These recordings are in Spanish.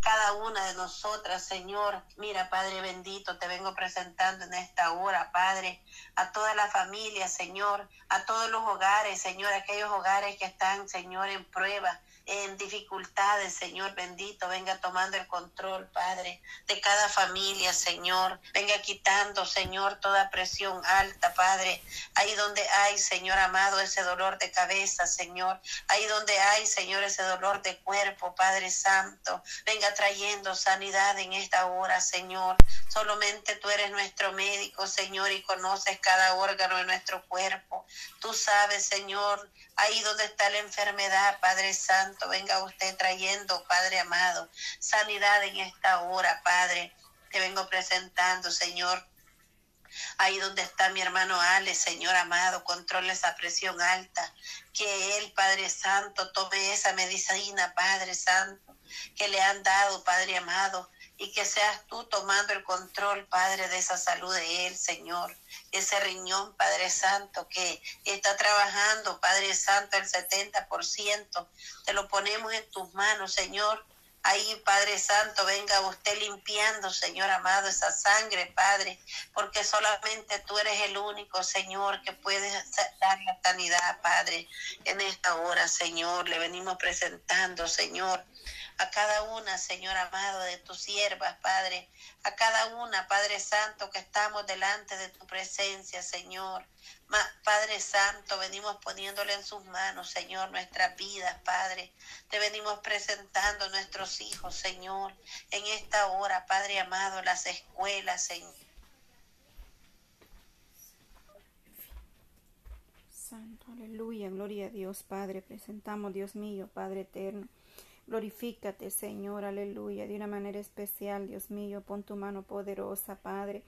Cada una de nosotras, Señor. Mira, Padre bendito, te vengo presentando en esta hora, Padre, a toda la familia, Señor, a todos los hogares, Señor, aquellos hogares que están, Señor, en prueba en dificultades, Señor bendito, venga tomando el control, Padre, de cada familia, Señor. Venga quitando, Señor, toda presión alta, Padre. Ahí donde hay, Señor amado, ese dolor de cabeza, Señor. Ahí donde hay, Señor, ese dolor de cuerpo, Padre Santo. Venga trayendo sanidad en esta hora, Señor. Solamente tú eres nuestro médico, Señor, y conoces cada órgano de nuestro cuerpo. Tú sabes, Señor, ahí donde está la enfermedad, Padre Santo, venga usted trayendo, Padre amado, sanidad en esta hora, Padre. Te vengo presentando, Señor. Ahí donde está mi hermano Ale, Señor amado, controle esa presión alta. Que Él, Padre Santo, tome esa medicina, Padre Santo, que le han dado, Padre amado y que seas tú tomando el control, Padre, de esa salud de él, Señor. Ese riñón, Padre Santo, que está trabajando, Padre Santo, el 70%. Te lo ponemos en tus manos, Señor. Ahí, Padre Santo, venga usted limpiando, Señor amado, esa sangre, Padre, porque solamente tú eres el único, Señor, que puede dar la sanidad, Padre, en esta hora, Señor. Le venimos presentando, Señor a cada una, Señor amado, de tus siervas, Padre, a cada una, Padre Santo, que estamos delante de tu presencia, Señor. Padre Santo, venimos poniéndole en sus manos, Señor, nuestras vidas, Padre. Te venimos presentando nuestros hijos, Señor, en esta hora, Padre amado, las escuelas, Señor. Santo, aleluya, gloria a Dios, Padre. Presentamos, Dios mío, Padre eterno Glorifícate, Señor, aleluya, de una manera especial, Dios mío, pon tu mano poderosa, Padre.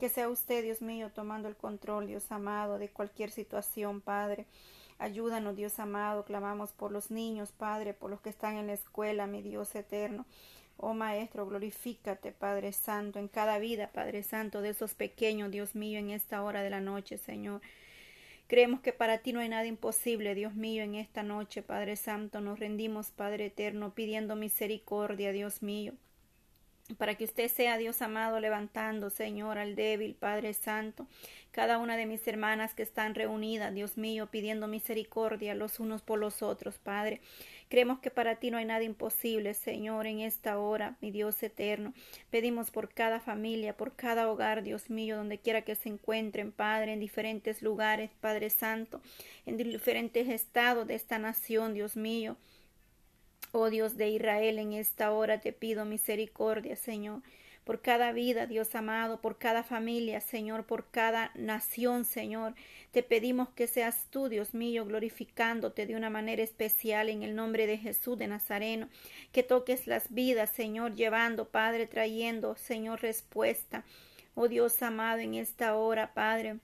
Que sea usted, Dios mío, tomando el control, Dios amado, de cualquier situación, Padre. Ayúdanos, Dios amado, clamamos por los niños, Padre, por los que están en la escuela, mi Dios eterno. Oh Maestro, glorifícate, Padre Santo, en cada vida, Padre Santo, de esos pequeños, Dios mío, en esta hora de la noche, Señor. Creemos que para ti no hay nada imposible, Dios mío, en esta noche, Padre Santo, nos rendimos, Padre Eterno, pidiendo misericordia, Dios mío para que usted sea Dios amado levantando, Señor, al débil, Padre Santo, cada una de mis hermanas que están reunidas, Dios mío, pidiendo misericordia los unos por los otros, Padre. Creemos que para ti no hay nada imposible, Señor, en esta hora, mi Dios eterno. Pedimos por cada familia, por cada hogar, Dios mío, donde quiera que se encuentren, Padre, en diferentes lugares, Padre Santo, en diferentes estados de esta nación, Dios mío. Oh Dios de Israel, en esta hora te pido misericordia, Señor, por cada vida, Dios amado, por cada familia, Señor, por cada nación, Señor. Te pedimos que seas tú, Dios mío, glorificándote de una manera especial en el nombre de Jesús de Nazareno, que toques las vidas, Señor, llevando, Padre, trayendo, Señor, respuesta. Oh Dios amado, en esta hora, Padre,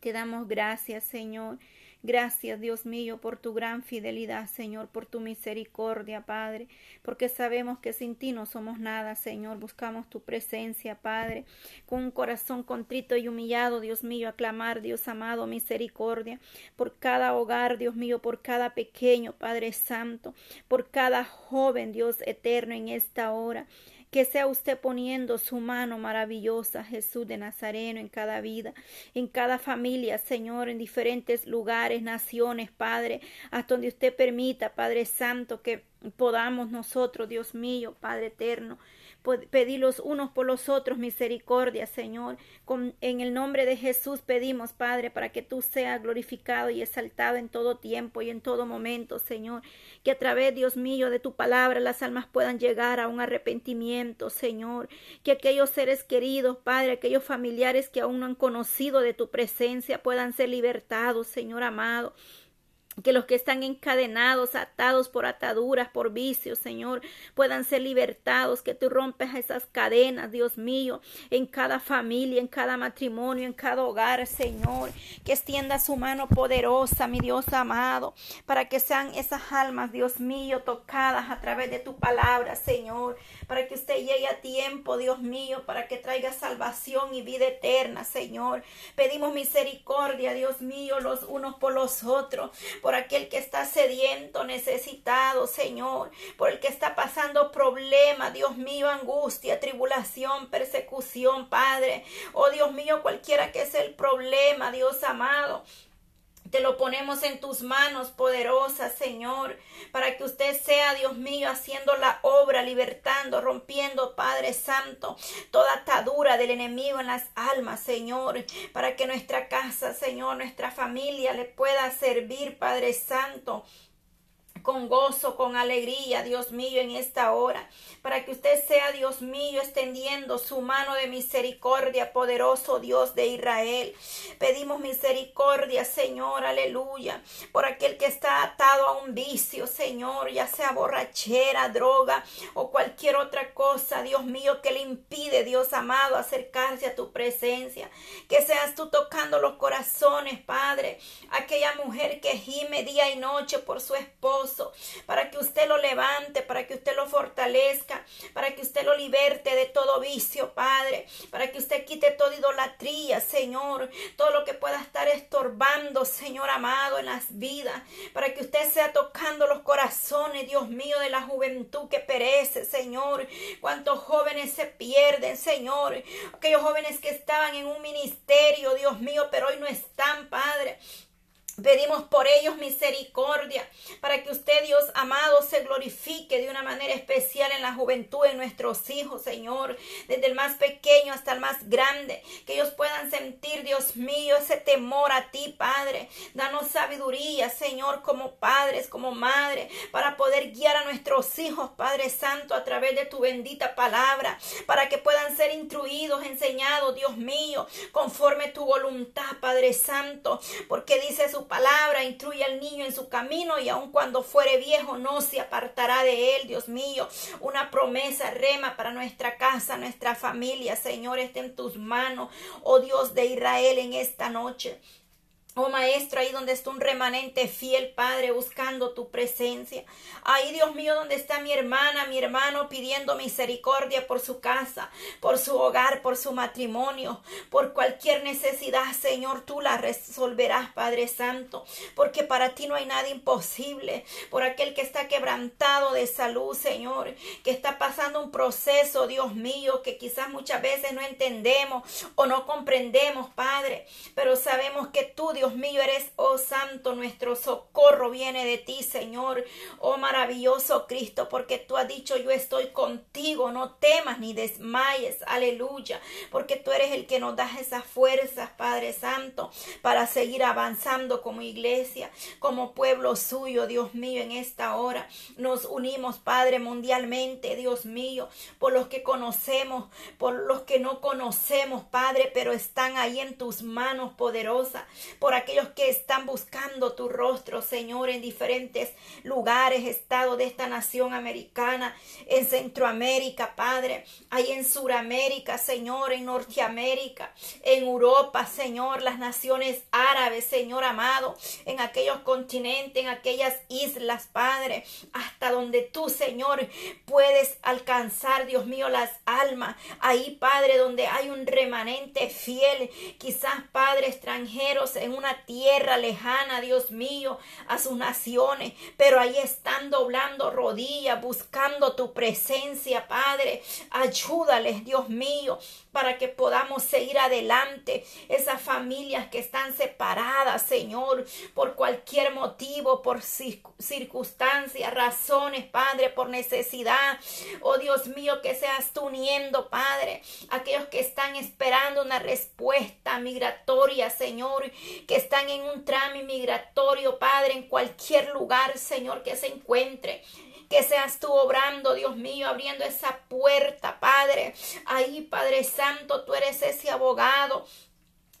te damos gracias, Señor. Gracias, Dios mío, por tu gran fidelidad, Señor, por tu misericordia, Padre, porque sabemos que sin ti no somos nada, Señor. Buscamos tu presencia, Padre, con un corazón contrito y humillado, Dios mío, aclamar, Dios amado, misericordia, por cada hogar, Dios mío, por cada pequeño, Padre Santo, por cada joven, Dios eterno, en esta hora que sea usted poniendo su mano maravillosa, Jesús de Nazareno, en cada vida, en cada familia, Señor, en diferentes lugares, naciones, Padre, hasta donde usted permita, Padre Santo, que podamos nosotros, Dios mío, Padre eterno, pedir los unos por los otros misericordia, Señor. en el nombre de Jesús pedimos, Padre, para que tú seas glorificado y exaltado en todo tiempo y en todo momento, Señor. Que a través, Dios mío, de tu palabra las almas puedan llegar a un arrepentimiento, Señor. Que aquellos seres queridos, Padre, aquellos familiares que aún no han conocido de tu presencia puedan ser libertados, Señor amado que los que están encadenados, atados por ataduras, por vicios, Señor, puedan ser libertados, que tú rompes esas cadenas, Dios mío, en cada familia, en cada matrimonio, en cada hogar, Señor, que extienda su mano poderosa, mi Dios amado, para que sean esas almas, Dios mío, tocadas a través de tu palabra, Señor, para que usted llegue a tiempo, Dios mío, para que traiga salvación y vida eterna, Señor. Pedimos misericordia, Dios mío, los unos por los otros por aquel que está sediento, necesitado, Señor, por el que está pasando problemas, Dios mío, angustia, tribulación, persecución, Padre. Oh Dios mío, cualquiera que sea el problema, Dios amado. Te lo ponemos en tus manos poderosas, Señor, para que usted sea, Dios mío, haciendo la obra, libertando, rompiendo, Padre Santo, toda atadura del enemigo en las almas, Señor, para que nuestra casa, Señor, nuestra familia le pueda servir, Padre Santo con gozo, con alegría, Dios mío, en esta hora, para que usted sea, Dios mío, extendiendo su mano de misericordia, poderoso Dios de Israel. Pedimos misericordia, Señor, aleluya, por aquel que está atado a un vicio, Señor, ya sea borrachera, droga o cualquier otra cosa, Dios mío, que le impide, Dios amado, acercarse a tu presencia. Que seas tú tocando los corazones, Padre, aquella mujer que gime día y noche por su esposo para que usted lo levante, para que usted lo fortalezca, para que usted lo liberte de todo vicio, Padre, para que usted quite toda idolatría, Señor, todo lo que pueda estar estorbando, Señor amado, en las vidas, para que usted sea tocando los corazones, Dios mío, de la juventud que perece, Señor. Cuántos jóvenes se pierden, Señor. Aquellos jóvenes que estaban en un ministerio, Dios mío, pero hoy no están, Padre. Pedimos por ellos misericordia, para que usted, Dios amado, se glorifique de una manera especial en la juventud, en nuestros hijos, Señor, desde el más pequeño hasta el más grande, que ellos puedan sentir, Dios mío, ese temor a ti, Padre. Danos sabiduría, Señor, como padres, como madre, para poder guiar a nuestros hijos, Padre Santo, a través de tu bendita palabra, para que puedan ser instruidos, enseñados, Dios mío, conforme tu voluntad, Padre Santo, porque dice su palabra, instruye al niño en su camino y aun cuando fuere viejo no se apartará de él, Dios mío. Una promesa rema para nuestra casa, nuestra familia, Señor, esté en tus manos, oh Dios de Israel, en esta noche. Oh Maestro, ahí donde está un remanente fiel, Padre, buscando tu presencia. Ahí, Dios mío, donde está mi hermana, mi hermano, pidiendo misericordia por su casa, por su hogar, por su matrimonio, por cualquier necesidad, Señor, tú la resolverás, Padre Santo, porque para ti no hay nada imposible. Por aquel que está quebrantado de salud, Señor, que está pasando un proceso, Dios mío, que quizás muchas veces no entendemos o no comprendemos, Padre, pero sabemos que tú, Dios Dios mío, eres, oh Santo, nuestro socorro viene de ti, Señor. Oh maravilloso Cristo, porque tú has dicho, yo estoy contigo, no temas ni desmayes, aleluya, porque tú eres el que nos das esas fuerzas, Padre Santo, para seguir avanzando como iglesia, como pueblo suyo, Dios mío, en esta hora. Nos unimos, Padre, mundialmente, Dios mío, por los que conocemos, por los que no conocemos, Padre, pero están ahí en tus manos poderosas, por aquellos que están buscando tu rostro, Señor, en diferentes lugares, estados de esta nación americana, en Centroamérica, Padre, ahí en Suramérica, Señor, en Norteamérica, en Europa, Señor, las naciones árabes, Señor amado, en aquellos continentes, en aquellas islas, Padre, hasta donde tú, Señor, puedes alcanzar, Dios mío, las almas. Ahí, Padre, donde hay un remanente fiel, quizás, Padre, extranjeros en una tierra lejana, Dios mío, a sus naciones, pero ahí están doblando rodillas, buscando tu presencia, Padre. Ayúdales, Dios mío, para que podamos seguir adelante. Esas familias que están separadas, Señor, por cualquier motivo, por circunstancias, razones, Padre, por necesidad. Oh Dios mío, que seas tú uniendo, Padre, aquellos que están esperando una respuesta migratoria, Señor, que están en un trámite migratorio, Padre, en cualquier lugar, Señor, que se encuentre. Que seas tú obrando, Dios mío, abriendo esa puerta, Padre. Ahí, Padre Santo, tú eres ese abogado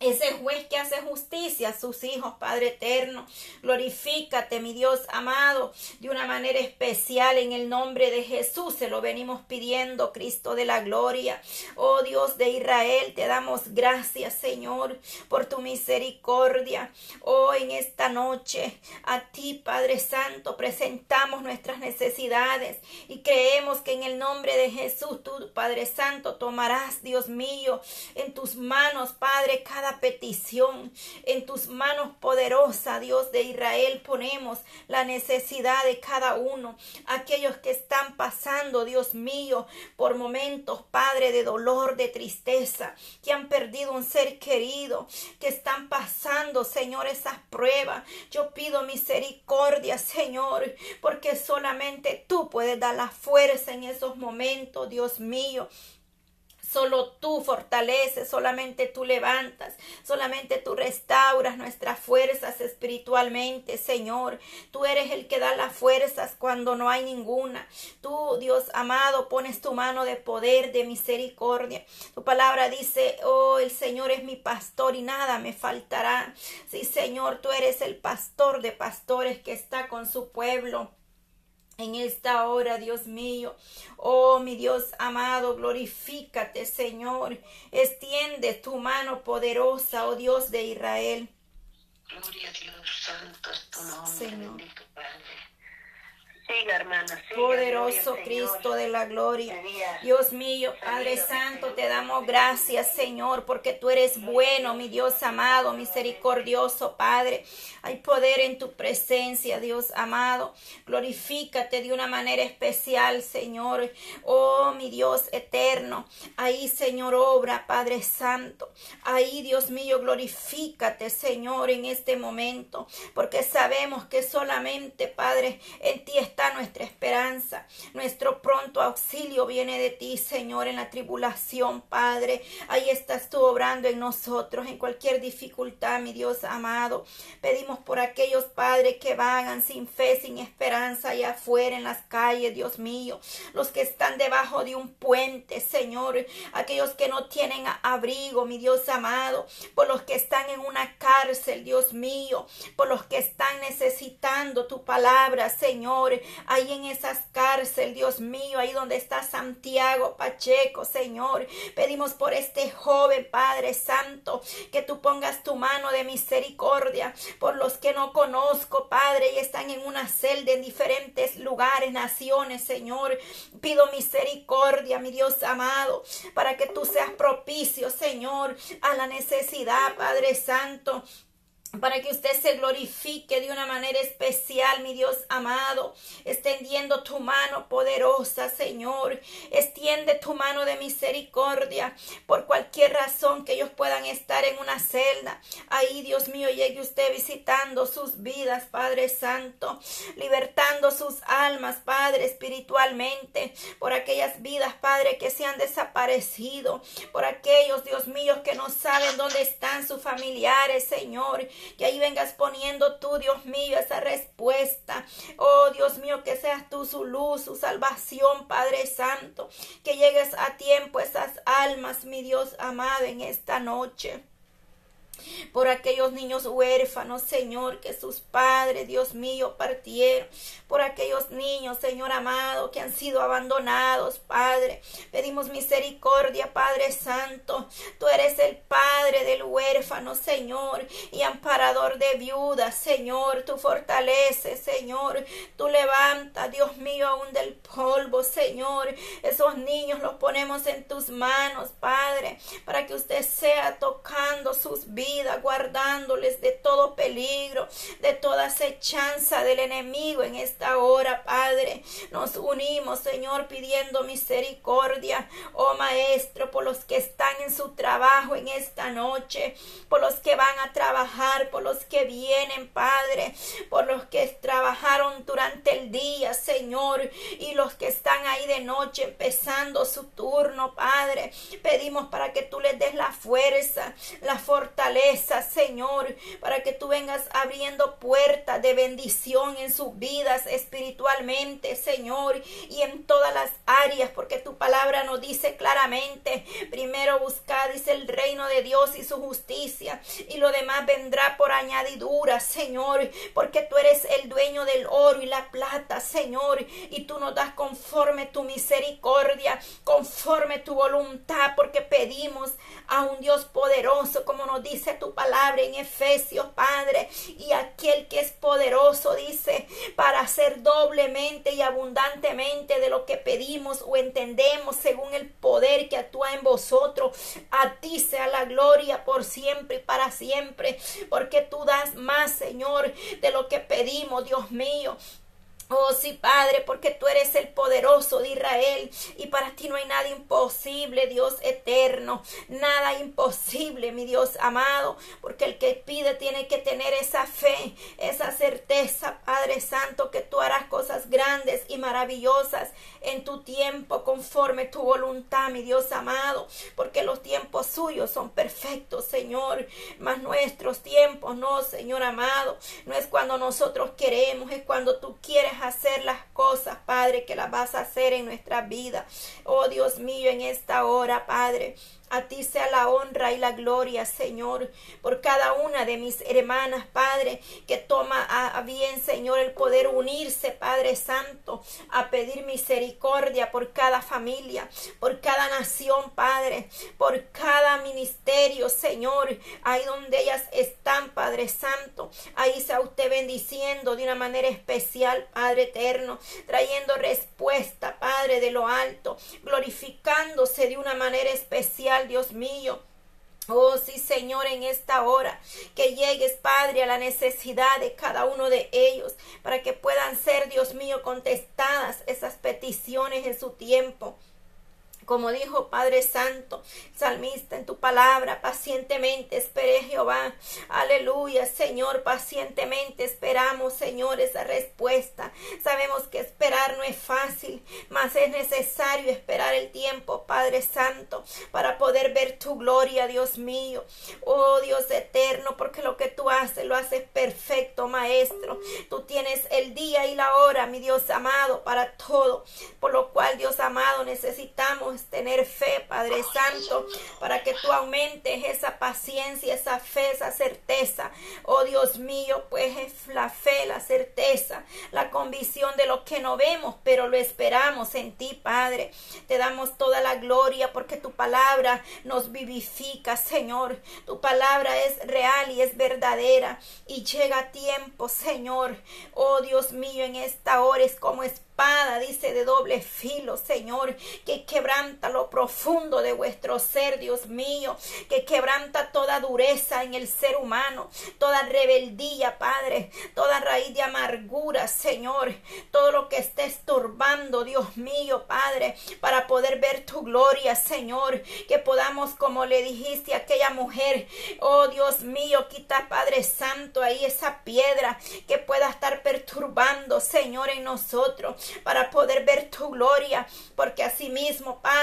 ese juez que hace justicia a sus hijos, Padre eterno. Glorifícate, mi Dios amado, de una manera especial en el nombre de Jesús. Se lo venimos pidiendo, Cristo de la gloria. Oh Dios de Israel, te damos gracias, Señor, por tu misericordia. Oh, en esta noche, a ti, Padre Santo, presentamos nuestras necesidades y creemos que en el nombre de Jesús, tú, Padre Santo, tomarás, Dios mío, en tus manos, Padre, cada petición. En tus manos poderosa, Dios de Israel, ponemos la necesidad de cada uno. Aquellos que están pasando, Dios mío, por momentos, Padre, de dolor, de tristeza, que han perdido un ser querido, que están pasando, Señor, esas pruebas. Yo pido misericordia, Señor, porque solamente tú puedes dar la fuerza en esos momentos, Dios mío. Solo tú fortaleces, solamente tú levantas, solamente tú restauras nuestras fuerzas espiritualmente, Señor. Tú eres el que da las fuerzas cuando no hay ninguna. Tú, Dios amado, pones tu mano de poder, de misericordia. Tu palabra dice, oh, el Señor es mi pastor y nada me faltará. Sí, Señor, tú eres el pastor de pastores que está con su pueblo en esta hora, Dios mío. Oh, mi Dios amado, glorifícate, Señor. Extiende tu mano poderosa, oh Dios de Israel. Gloria a Dios, santo es tu nombre, Señor. bendito Padre. Siga, hermana, siga, Poderoso gloria Cristo Señor. de la gloria. Dios mío, Padre Santo, te damos gracias, Señor, porque tú eres bueno, mi Dios amado, misericordioso, Padre. Hay poder en tu presencia, Dios amado. Glorifícate de una manera especial, Señor. Oh, mi Dios eterno. Ahí, Señor, obra, Padre Santo. Ahí, Dios mío, glorifícate, Señor, en este momento, porque sabemos que solamente, Padre, en ti está nuestra esperanza. Nuestro pronto auxilio viene de ti, Señor, en la tribulación, Padre. Ahí estás tú obrando en nosotros, en cualquier dificultad, mi Dios amado. Pedimos por aquellos padres que vagan sin fe, sin esperanza allá afuera en las calles, Dios mío. Los que están debajo de un puente, Señor. Aquellos que no tienen abrigo, mi Dios amado. Por los que están en una cárcel, Dios mío. Por los que están necesitando tu palabra, Señor. Ahí en esas cárceles, Dios mío. Ahí donde está Santiago Pacheco, Señor. Pedimos por este joven, Padre Santo, que tú pongas tu mano de misericordia por los que no conozco, Padre, y están en una celda en diferentes lugares, naciones, Señor. Pido misericordia, mi Dios amado, para que tú seas propicio, Señor, a la necesidad, Padre Santo para que usted se glorifique de una manera especial, mi Dios amado, extendiendo tu mano poderosa, Señor. Extiende tu mano de misericordia por cualquier razón que ellos puedan estar en una celda. Ahí, Dios mío, llegue usted visitando sus vidas, Padre Santo, libertando sus almas, Padre, espiritualmente, por aquellas vidas, Padre, que se han desaparecido, por aquellos, Dios mío, que no saben dónde están sus familiares, Señor que ahí vengas poniendo tú, Dios mío, esa respuesta. Oh, Dios mío, que seas tú su luz, su salvación, Padre Santo. Que llegues a tiempo esas almas, mi Dios amado, en esta noche por aquellos niños huérfanos, Señor, que sus padres, Dios mío, partieron, por aquellos niños, Señor amado, que han sido abandonados, Padre. Pedimos misericordia, Padre Santo. Tú eres el Padre del huérfano, Señor, y amparador de viudas, Señor. Tú fortaleces, Señor. Tú levantas, Dios mío, aún del polvo, Señor. Esos niños los ponemos en tus manos, Padre, para que usted sea tocando sus vidas guardándoles de todo peligro, de toda acechanza del enemigo en esta hora, Padre. Nos unimos, Señor, pidiendo misericordia, oh Maestro, por los que están en su trabajo en esta noche, por los que van a trabajar, por los que vienen, Padre, por los que trabajaron durante el día, Señor, y los que están ahí de noche empezando su turno, Padre. Pedimos para que tú les des la fuerza, la fortaleza, Señor, para que tú vengas abriendo puertas de bendición en sus vidas espiritualmente, Señor, y en todas las áreas, porque tu palabra nos dice claramente, primero buscad, dice el reino de Dios y su justicia, y lo demás vendrá por añadidura, Señor, porque tú eres el dueño del oro y la plata, Señor, y tú nos das conforme tu misericordia, conforme tu voluntad, porque pedimos a un Dios poderoso, como nos dice tu palabra en Efesios, Padre, y aquel que es poderoso, dice, para hacer doblemente y abundantemente de lo que pedimos o entendemos según el poder que actúa en vosotros. A ti sea la gloria por siempre y para siempre, porque tú das más, Señor, de lo que pedimos, Dios mío. Oh sí, Padre, porque tú eres el poderoso de Israel y para ti no hay nada imposible, Dios eterno, nada imposible, mi Dios amado, porque el que pide tiene que tener esa fe, esa certeza, Padre Santo, que tú harás cosas grandes y maravillosas en tu tiempo conforme tu voluntad, mi Dios amado, porque los tiempos suyos son perfectos, Señor, mas nuestros tiempos no, Señor amado, no es cuando nosotros queremos, es cuando tú quieres hacer las cosas, Padre, que las vas a hacer en nuestra vida. Oh Dios mío, en esta hora, Padre. A ti sea la honra y la gloria, Señor, por cada una de mis hermanas, Padre, que toma a bien, Señor, el poder unirse, Padre Santo, a pedir misericordia por cada familia, por cada nación, Padre, por cada ministerio, Señor, ahí donde ellas están, Padre Santo. Ahí sea usted bendiciendo de una manera especial, Padre eterno, trayendo respuesta, Padre de lo alto, glorificándose de una manera especial Dios mío. Oh sí, Señor, en esta hora, que llegues, Padre, a la necesidad de cada uno de ellos, para que puedan ser, Dios mío, contestadas esas peticiones en su tiempo. Como dijo Padre Santo, salmista, en tu palabra, pacientemente esperé Jehová. Aleluya, Señor, pacientemente esperamos, Señor, esa respuesta. Sabemos que esperar no es fácil, mas es necesario esperar el tiempo, Padre Santo, para poder ver tu gloria, Dios mío. Oh Dios eterno, porque lo que tú haces, lo haces perfecto, Maestro. Tú tienes el día y la hora, mi Dios amado, para todo. Por lo cual, Dios amado, necesitamos tener fe, Padre Santo, para que tú aumentes esa paciencia, esa fe, esa certeza. Oh Dios mío, pues es la fe, la certeza, la convicción de lo que no vemos, pero lo esperamos en ti, Padre. Te damos toda la gloria porque tu palabra nos vivifica, Señor. Tu palabra es real y es verdadera y llega a tiempo, Señor. Oh Dios mío, en esta hora es como es espada, dice, de doble filo, Señor, que lo profundo de vuestro ser, Dios mío, que quebranta toda dureza en el ser humano, toda rebeldía, Padre, toda raíz de amargura, Señor, todo lo que esté estorbando, Dios mío, Padre, para poder ver tu gloria, Señor, que podamos, como le dijiste a aquella mujer, oh Dios mío, quita, Padre Santo, ahí esa piedra que pueda estar perturbando, Señor, en nosotros para poder ver tu gloria, porque asimismo, Padre,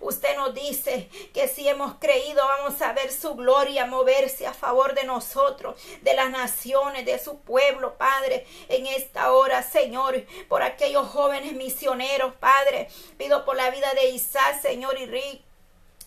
usted nos dice que si hemos creído vamos a ver su gloria moverse a favor de nosotros, de las naciones, de su pueblo, Padre, en esta hora, Señor, por aquellos jóvenes misioneros, Padre, pido por la vida de Isaac, Señor, y Rick.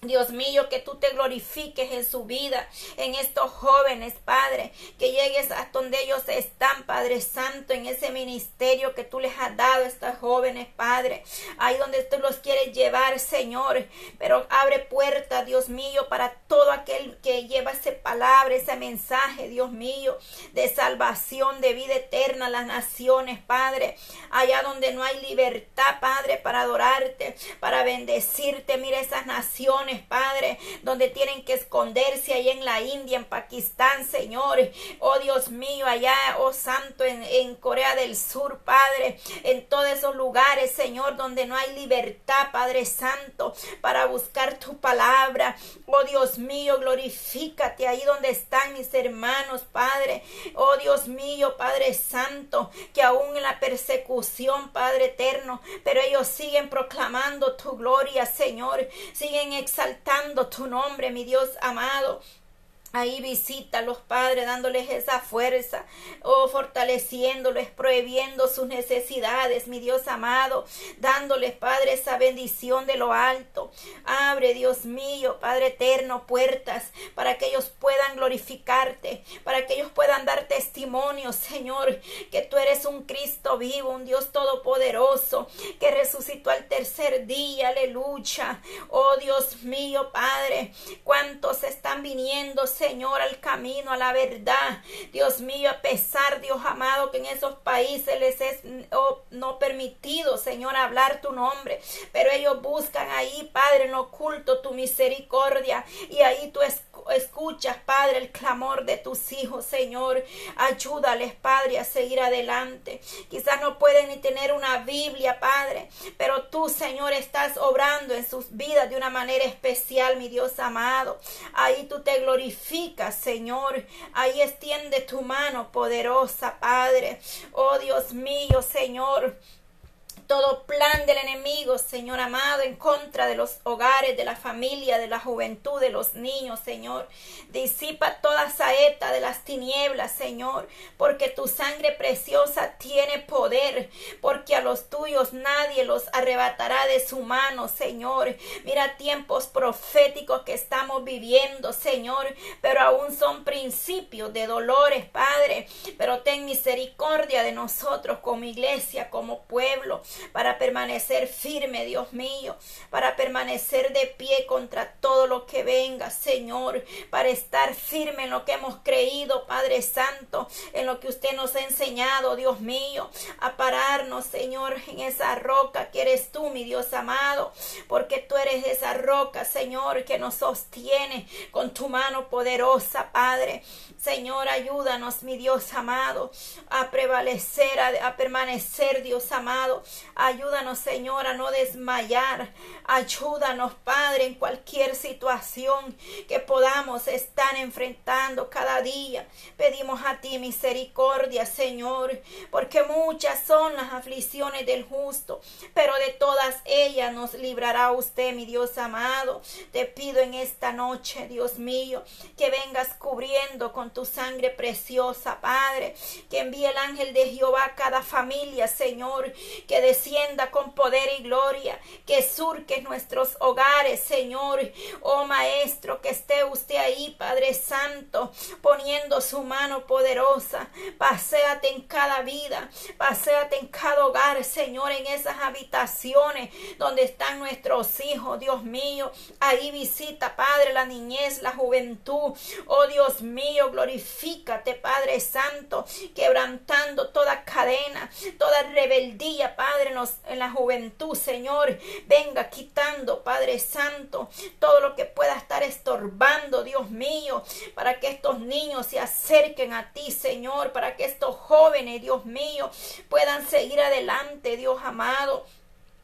Dios mío, que tú te glorifiques en su vida, en estos jóvenes, Padre, que llegues a donde ellos están, Padre Santo, en ese ministerio que tú les has dado a estos jóvenes, Padre, ahí donde tú los quieres llevar, Señor, pero abre puertas, Dios mío, para todo aquel que lleva esa palabra, ese mensaje, Dios mío, de salvación, de vida eterna a las naciones, Padre, allá donde no hay libertad, Padre, para adorarte, para bendecirte, mira esas naciones, Padre, donde tienen que esconderse ahí en la India, en Pakistán, Señor. Oh Dios mío, allá, oh Santo, en, en Corea del Sur, Padre, en todos esos lugares, Señor, donde no hay libertad, Padre Santo, para buscar tu palabra. Oh Dios mío, glorifícate ahí donde están mis hermanos, Padre. Oh Dios mío, Padre Santo, que aún en la persecución, Padre eterno, pero ellos siguen proclamando tu gloria, Señor, siguen exaltando exaltando tu nombre, mi Dios amado. Ahí visita los padres dándoles esa fuerza, oh, fortaleciéndoles, prohibiendo sus necesidades, mi Dios amado, dándoles, Padre, esa bendición de lo alto. Abre, Dios mío, Padre eterno, puertas para que ellos puedan glorificarte, para que ellos puedan dar testimonio, Señor, que tú eres un Cristo vivo, un Dios todopoderoso, que resucitó al tercer día, aleluya. Oh, Dios mío, Padre, cuántos están viniendo, Señor, al camino, a la verdad. Dios mío, a pesar, Dios amado, que en esos países les es no permitido, Señor, hablar tu nombre. Pero ellos buscan ahí, Padre, en oculto tu misericordia. Y ahí tú escuchas, Padre, el clamor de tus hijos, Señor. Ayúdales, Padre, a seguir adelante. Quizás no pueden ni tener una Biblia, Padre, pero tú, Señor, estás obrando en sus vidas de una manera especial, mi Dios amado. Ahí tú te glorificas, Señor. Ahí extiende tu mano poderosa, Padre. Oh Dios mío, Señor todo plan del enemigo, Señor amado, en contra de los hogares, de la familia, de la juventud, de los niños, Señor. Disipa toda saeta de las tinieblas, Señor, porque tu sangre preciosa tiene poder, porque a los tuyos nadie los arrebatará de su mano, Señor. Mira tiempos proféticos que estamos viviendo, Señor, pero aún son principios de dolores, Padre. Pero ten misericordia de nosotros como iglesia, como pueblo para permanecer firme, Dios mío, para permanecer de pie contra todo lo que venga, Señor, para estar firme en lo que hemos creído, Padre Santo, en lo que usted nos ha enseñado, Dios mío, a pararnos, Señor, en esa roca que eres tú, mi Dios amado, porque tú eres esa roca, Señor, que nos sostiene con tu mano poderosa, Padre. Señor, ayúdanos, mi Dios amado, a prevalecer, a, a permanecer, Dios amado, Ayúdanos, Señor, a no desmayar. Ayúdanos, Padre, en cualquier situación que podamos estar enfrentando cada día. Pedimos a ti misericordia, Señor, porque muchas son las aflicciones del justo, pero de todas ellas nos librará usted, mi Dios amado. Te pido en esta noche, Dios mío, que vengas cubriendo con tu sangre preciosa, Padre, que envíe el ángel de Jehová a cada familia, Señor, que descienda con poder y gloria, que surque nuestros hogares, Señor. Oh Maestro, que esté usted ahí, Padre Santo, poniendo su mano poderosa. Paseate en cada vida, paséate en cada hogar, Señor, en esas habitaciones donde están nuestros hijos, Dios mío. Ahí visita, Padre, la niñez, la juventud. Oh Dios mío, glorifícate, Padre Santo, quebrantando toda cadena, toda rebeldía, Padre, en la juventud, Señor. Venga quitando, Padre Santo, todo lo que pueda estar estorbando, Dios mío, para que estos niños se acerquen a ti, Señor, para que estos jóvenes, Dios mío, puedan seguir adelante, Dios amado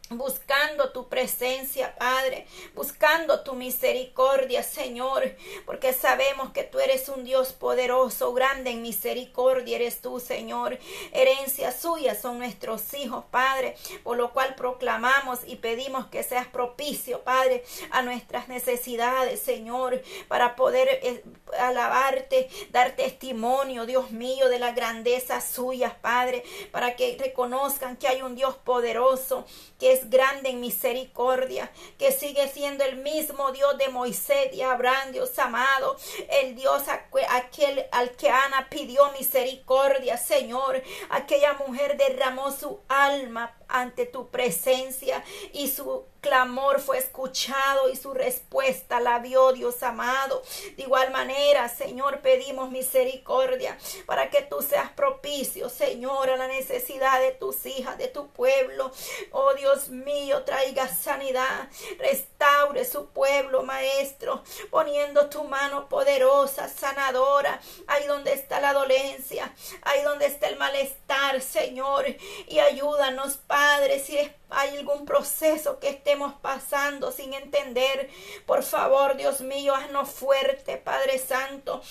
buscando tu presencia, Padre, buscando tu misericordia, Señor, porque sabemos que tú eres un Dios poderoso, grande en misericordia eres tú, Señor. Herencia suya son nuestros hijos, Padre, por lo cual proclamamos y pedimos que seas propicio, Padre, a nuestras necesidades, Señor, para poder eh, alabarte, dar testimonio, Dios mío, de la grandeza suya, Padre, para que reconozcan que hay un Dios poderoso, que grande en misericordia, que sigue siendo el mismo Dios de Moisés y Abraham, Dios amado, el Dios aquel al que Ana pidió misericordia, Señor, aquella mujer derramó su alma ante tu presencia y su clamor fue escuchado y su respuesta la vio Dios amado. De igual manera, Señor, pedimos misericordia para que tú seas propicio, Señor, a la necesidad de tus hijas, de tu pueblo. Oh Dios mío, traiga sanidad, restaure su pueblo, Maestro, poniendo tu mano poderosa, sanadora, ahí donde está la dolencia, ahí donde está el malestar, Señor, y ayúdanos, Padre, si hay algún proceso que estemos pasando sin entender, por favor, Dios mío, haznos fuerte, Padre Santo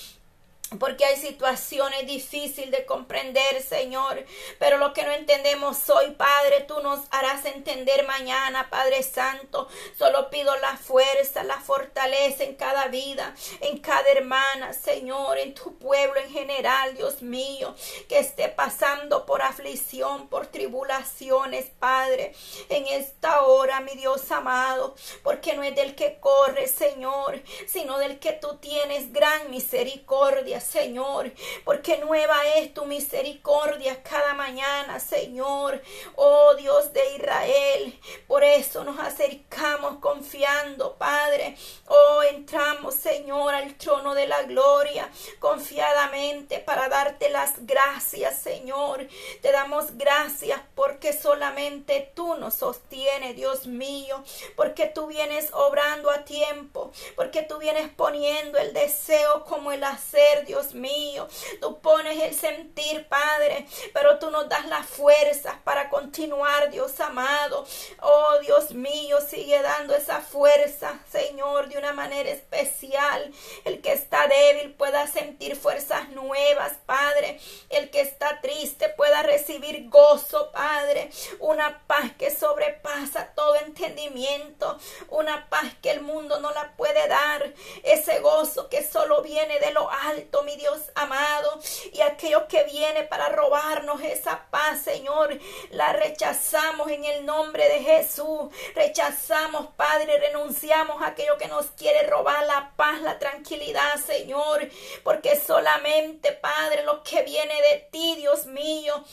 porque hay situaciones difíciles de comprender, Señor. Pero lo que no entendemos hoy, Padre, tú nos harás entender mañana, Padre Santo. Solo pido la fuerza, la fortaleza en cada vida, en cada hermana, Señor, en tu pueblo en general, Dios mío, que esté pasando por aflicción, por tribulaciones, Padre, en esta hora, mi Dios amado, porque no es del que corre, Señor, sino del que tú tienes gran misericordia Señor, porque nueva es tu misericordia cada mañana, Señor. Oh Dios de Israel, por eso nos acercamos confiando, Padre. Oh, entramos, Señor, al trono de la gloria, confiadamente para darte las gracias, Señor. Te damos gracias porque solamente tú nos sostienes, Dios mío, porque tú vienes obrando a tiempo, porque tú vienes poniendo el deseo como el hacer, Dios mío. Tú pones el sentir, Padre, pero tú nos das las fuerzas para continuar, Dios amado. Oh, Dios mío, sigue dando esa fuerza, Señor, de una manera especial. El que está débil pueda sentir fuerzas nuevas, Padre. El que está triste pueda recibir gozo, Padre. Una paz que sobrepasa todo entendimiento. Una paz que el mundo no la puede dar. Ese gozo que solo viene de lo alto, mi Dios amado. Y aquello que viene para robarnos esa paz, Señor, la rechazamos en el nombre de Jesús. Rechazamos, Padre, renunciamos a aquello que nos quiere robar la paz, la tranquilidad, Señor. Porque solamente, Padre, lo que viene de ti, Dios mío,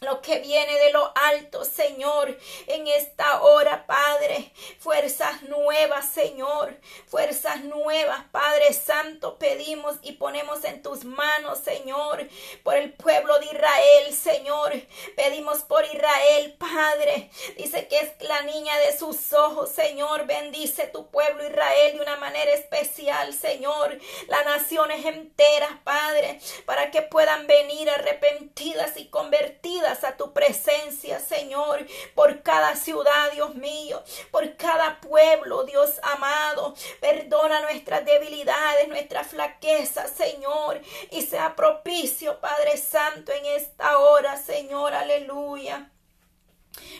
lo que viene de lo alto, Señor, en esta hora, Padre. Fuerzas nuevas, Señor. Fuerzas nuevas, Padre Santo. Pedimos y ponemos en tus manos, Señor, por el pueblo de Israel, Señor. Pedimos por Israel, Padre. Dice que es la niña de sus ojos, Señor. Bendice tu pueblo Israel de una manera especial, Señor. Las naciones enteras, Padre, para que puedan venir arrepentidas y convertidas a tu presencia, Señor, por cada ciudad, Dios mío, por cada pueblo, Dios amado. Perdona nuestras debilidades, nuestras flaquezas, Señor, y sea propicio, Padre Santo, en esta hora, Señor, aleluya.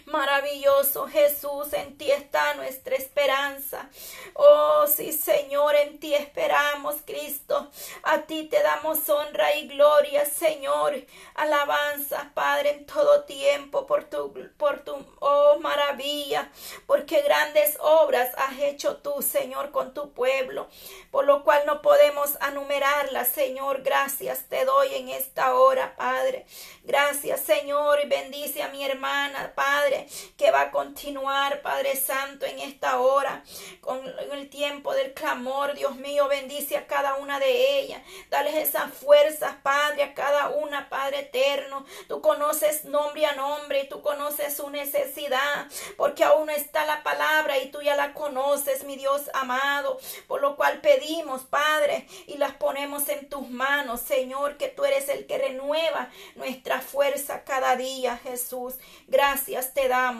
Maravilloso Jesús, en ti está nuestra esperanza. Oh, sí, Señor, en ti esperamos, Cristo. A ti te damos honra y gloria, Señor. Alabanza, Padre, en todo tiempo por tu, por tu, oh, maravilla, porque grandes obras has hecho tú, Señor, con tu pueblo, por lo cual no podemos enumerarlas, Señor. Gracias te doy en esta hora, Padre. Gracias, Señor, y bendice a mi hermana, Padre. Padre, que va a continuar, Padre Santo, en esta hora, con el tiempo del clamor. Dios mío, bendice a cada una de ellas. Dale esas fuerzas, Padre, a cada una, Padre eterno. Tú conoces nombre a nombre y tú conoces su necesidad, porque aún no está la palabra y tú ya la conoces, mi Dios amado. Por lo cual pedimos, Padre, y las ponemos en tus manos, Señor, que tú eres el que renueva nuestra fuerza cada día, Jesús. Gracias te damos.